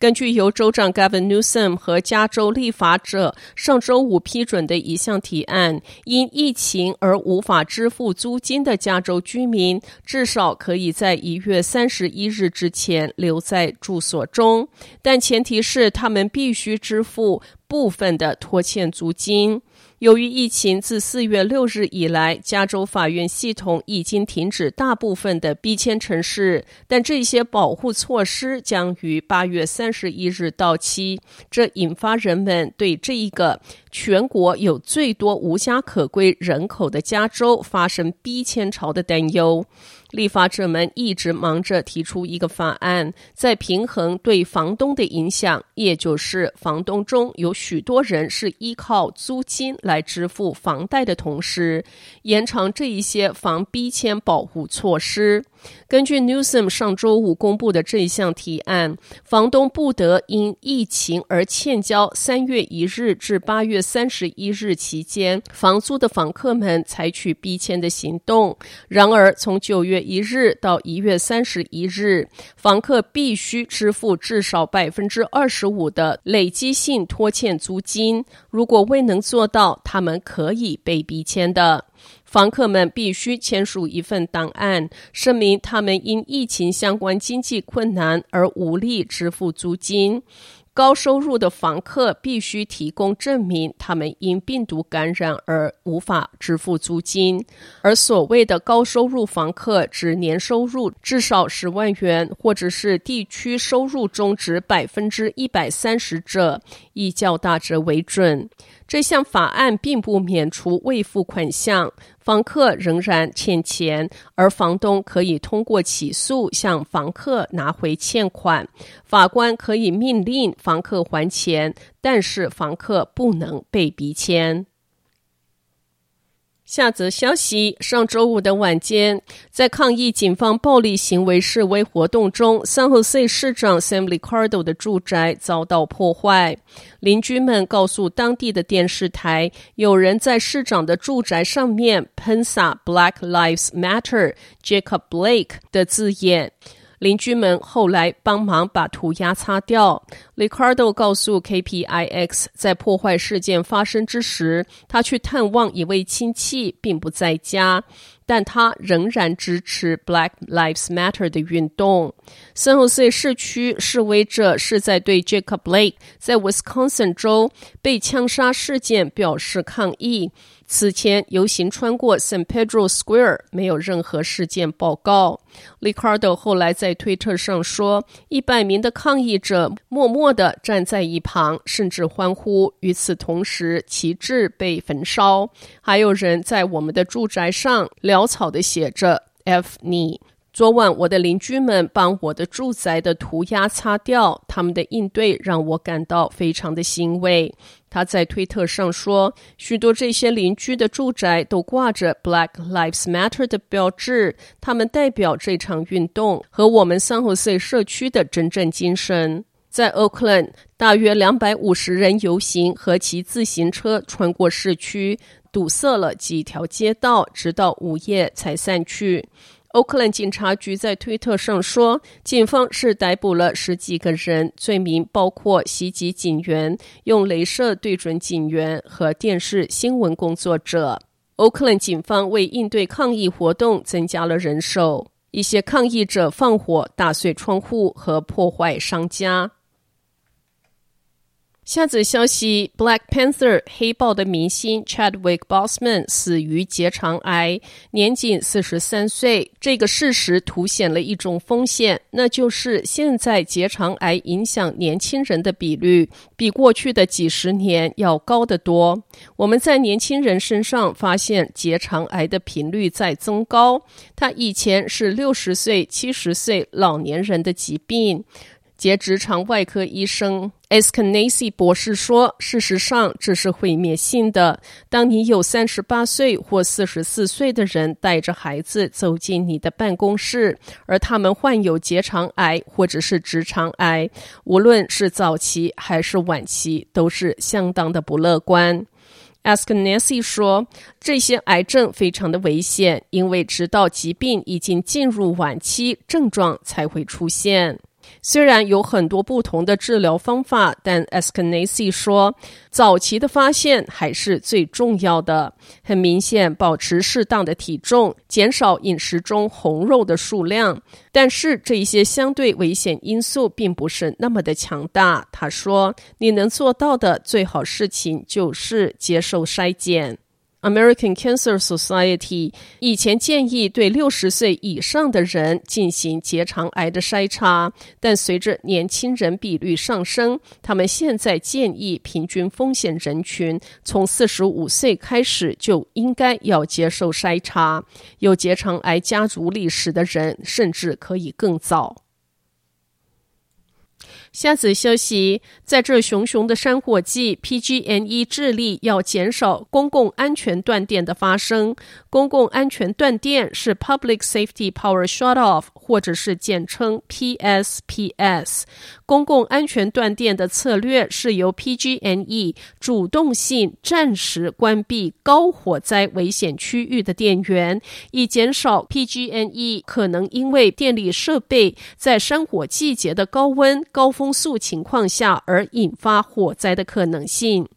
根据由州长 Gavin Newsom 和加州立法者上周五批准的一项提案，因疫情而无法支付租金的加州居民，至少可以在一月三十一日之前留在住所中，但前提是他们必须支付部分的拖欠租金。由于疫情自四月六日以来，加州法院系统已经停止大部分的逼迁城市，但这些保护措施将于八月三十一日到期，这引发人们对这一个全国有最多无家可归人口的加州发生逼迁潮的担忧。立法者们一直忙着提出一个法案，在平衡对房东的影响，也就是房东中有许多人是依靠租金来支付房贷的同时，延长这一些防逼迁保护措施。根据 Newsom 上周五公布的这一项提案，房东不得因疫情而欠交三月一日至八月三十一日期间房租的房客们采取逼迁的行动。然而，从九月一日到一月三十一日，房客必须支付至少百分之二十五的累积性拖欠租金。如果未能做到，他们可以被逼迁的。房客们必须签署一份档案，声明他们因疫情相关经济困难而无力支付租金。高收入的房客必须提供证明，他们因病毒感染而无法支付租金。而所谓的高收入房客，指年收入至少十万元，或者是地区收入中值百分之一百三十者，以较大者为准。这项法案并不免除未付款项。房客仍然欠钱，而房东可以通过起诉向房客拿回欠款。法官可以命令房客还钱，但是房客不能被逼签。下则消息：上周五的晚间，在抗议警方暴力行为示威活动中，San Jose 市长 Sam Liccardo 的住宅遭到破坏。邻居们告诉当地的电视台，有人在市长的住宅上面喷洒 “Black Lives Matter, Jacob Blake” 的字眼。邻居们后来帮忙把涂鸦擦掉。Liccardo 告诉 KPIX，在破坏事件发生之时，他去探望一位亲戚，并不在家，但他仍然支持 Black Lives Matter 的运动。San Jose 市区示威者是在对 Jacob Blake 在 Wisconsin 州被枪杀事件表示抗议。此前游行穿过 San Pedro Square，没有任何事件报告。，LICARDO 后来在推特上说，一百名的抗议者默默地站在一旁，甚至欢呼。与此同时，旗帜被焚烧，还有人在我们的住宅上潦草地写着 “F 你”。昨晚，我的邻居们帮我的住宅的涂鸦擦掉，他们的应对让我感到非常的欣慰。他在推特上说，许多这些邻居的住宅都挂着 Black Lives Matter 的标志，他们代表这场运动和我们 San Jose 社区的真正精神。在 Oakland，大约两百五十人游行和骑自行车穿过市区，堵塞了几条街道，直到午夜才散去。欧克兰警察局在推特上说，警方是逮捕了十几个人，罪名包括袭击警员、用镭射对准警员和电视新闻工作者。欧克兰警方为应对抗议活动增加了人手，一些抗议者放火、打碎窗户和破坏商家。下则消息：Black Panther 黑豹的明星 Chadwick Boseman 死于结肠癌，年仅四十三岁。这个事实凸显了一种风险，那就是现在结肠癌影响年轻人的比率比过去的几十年要高得多。我们在年轻人身上发现结肠癌的频率在增高，它以前是六十岁、七十岁老年人的疾病。结直肠外科医生 Eskenazi 博士说：“事实上，这是毁灭性的。当你有三十八岁或四十四岁的人带着孩子走进你的办公室，而他们患有结肠癌或者是直肠癌，无论是早期还是晚期，都是相当的不乐观。” Eskenazi 说：“这些癌症非常的危险，因为直到疾病已经进入晚期，症状才会出现。”虽然有很多不同的治疗方法，但 Eskenazy 说，早期的发现还是最重要的。很明显，保持适当的体重，减少饮食中红肉的数量。但是这一些相对危险因素并不是那么的强大。他说，你能做到的最好事情就是接受筛检。American Cancer Society 以前建议对六十岁以上的人进行结肠癌的筛查，但随着年轻人比率上升，他们现在建议平均风险人群从四十五岁开始就应该要接受筛查，有结肠癌家族历史的人甚至可以更早。下次消息，在这熊熊的山火季，PG&E 致力要减少公共安全断电的发生。公共安全断电是 Public Safety Power Shutoff，或者是简称 PSPS。公共安全断电的策略是由 PG&E 主动性暂时关闭高火灾危险区域的电源，以减少 PG&E 可能因为电力设备在山火季节的高温高风速情况下而引发火灾的可能性。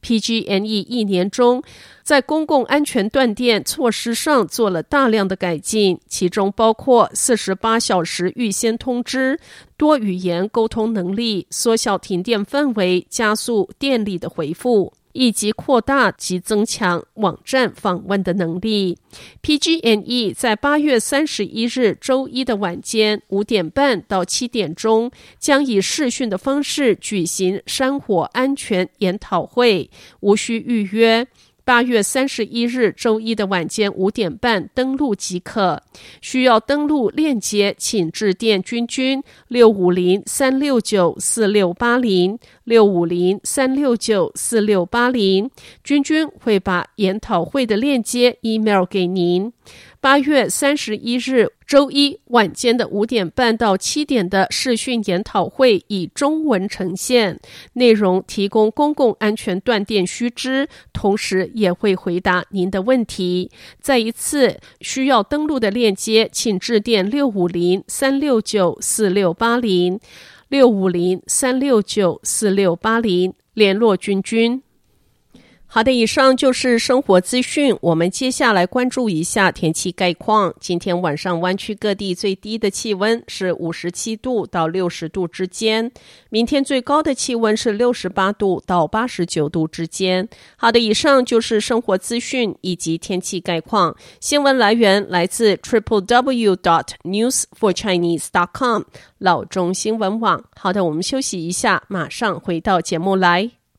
PG&E 一年中在公共安全断电措施上做了大量的改进，其中包括四十八小时预先通知、多语言沟通能力、缩小停电范围、加速电力的回复。以及扩大及增强网站访问的能力。PG&E 在八月三十一日周一的晚间五点半到七点钟，将以视讯的方式举行山火安全研讨会，无需预约。八月三十一日周一的晚间五点半登录即可。需要登录链接，请致电君君六五零三六九四六八零六五零三六九四六八零，君君会把研讨会的链接 email 给您。八月三十一日周一晚间的五点半到七点的视讯研讨会以中文呈现，内容提供公共安全断电须知，同时也会回答您的问题。再一次需要登录的链接，请致电六五零三六九四六八零六五零三六九四六八零联络君君。好的，以上就是生活资讯。我们接下来关注一下天气概况。今天晚上湾区各地最低的气温是五十七度到六十度之间，明天最高的气温是六十八度到八十九度之间。好的，以上就是生活资讯以及天气概况。新闻来源来自 triple w dot news for chinese dot com 老中新闻网。好的，我们休息一下，马上回到节目来。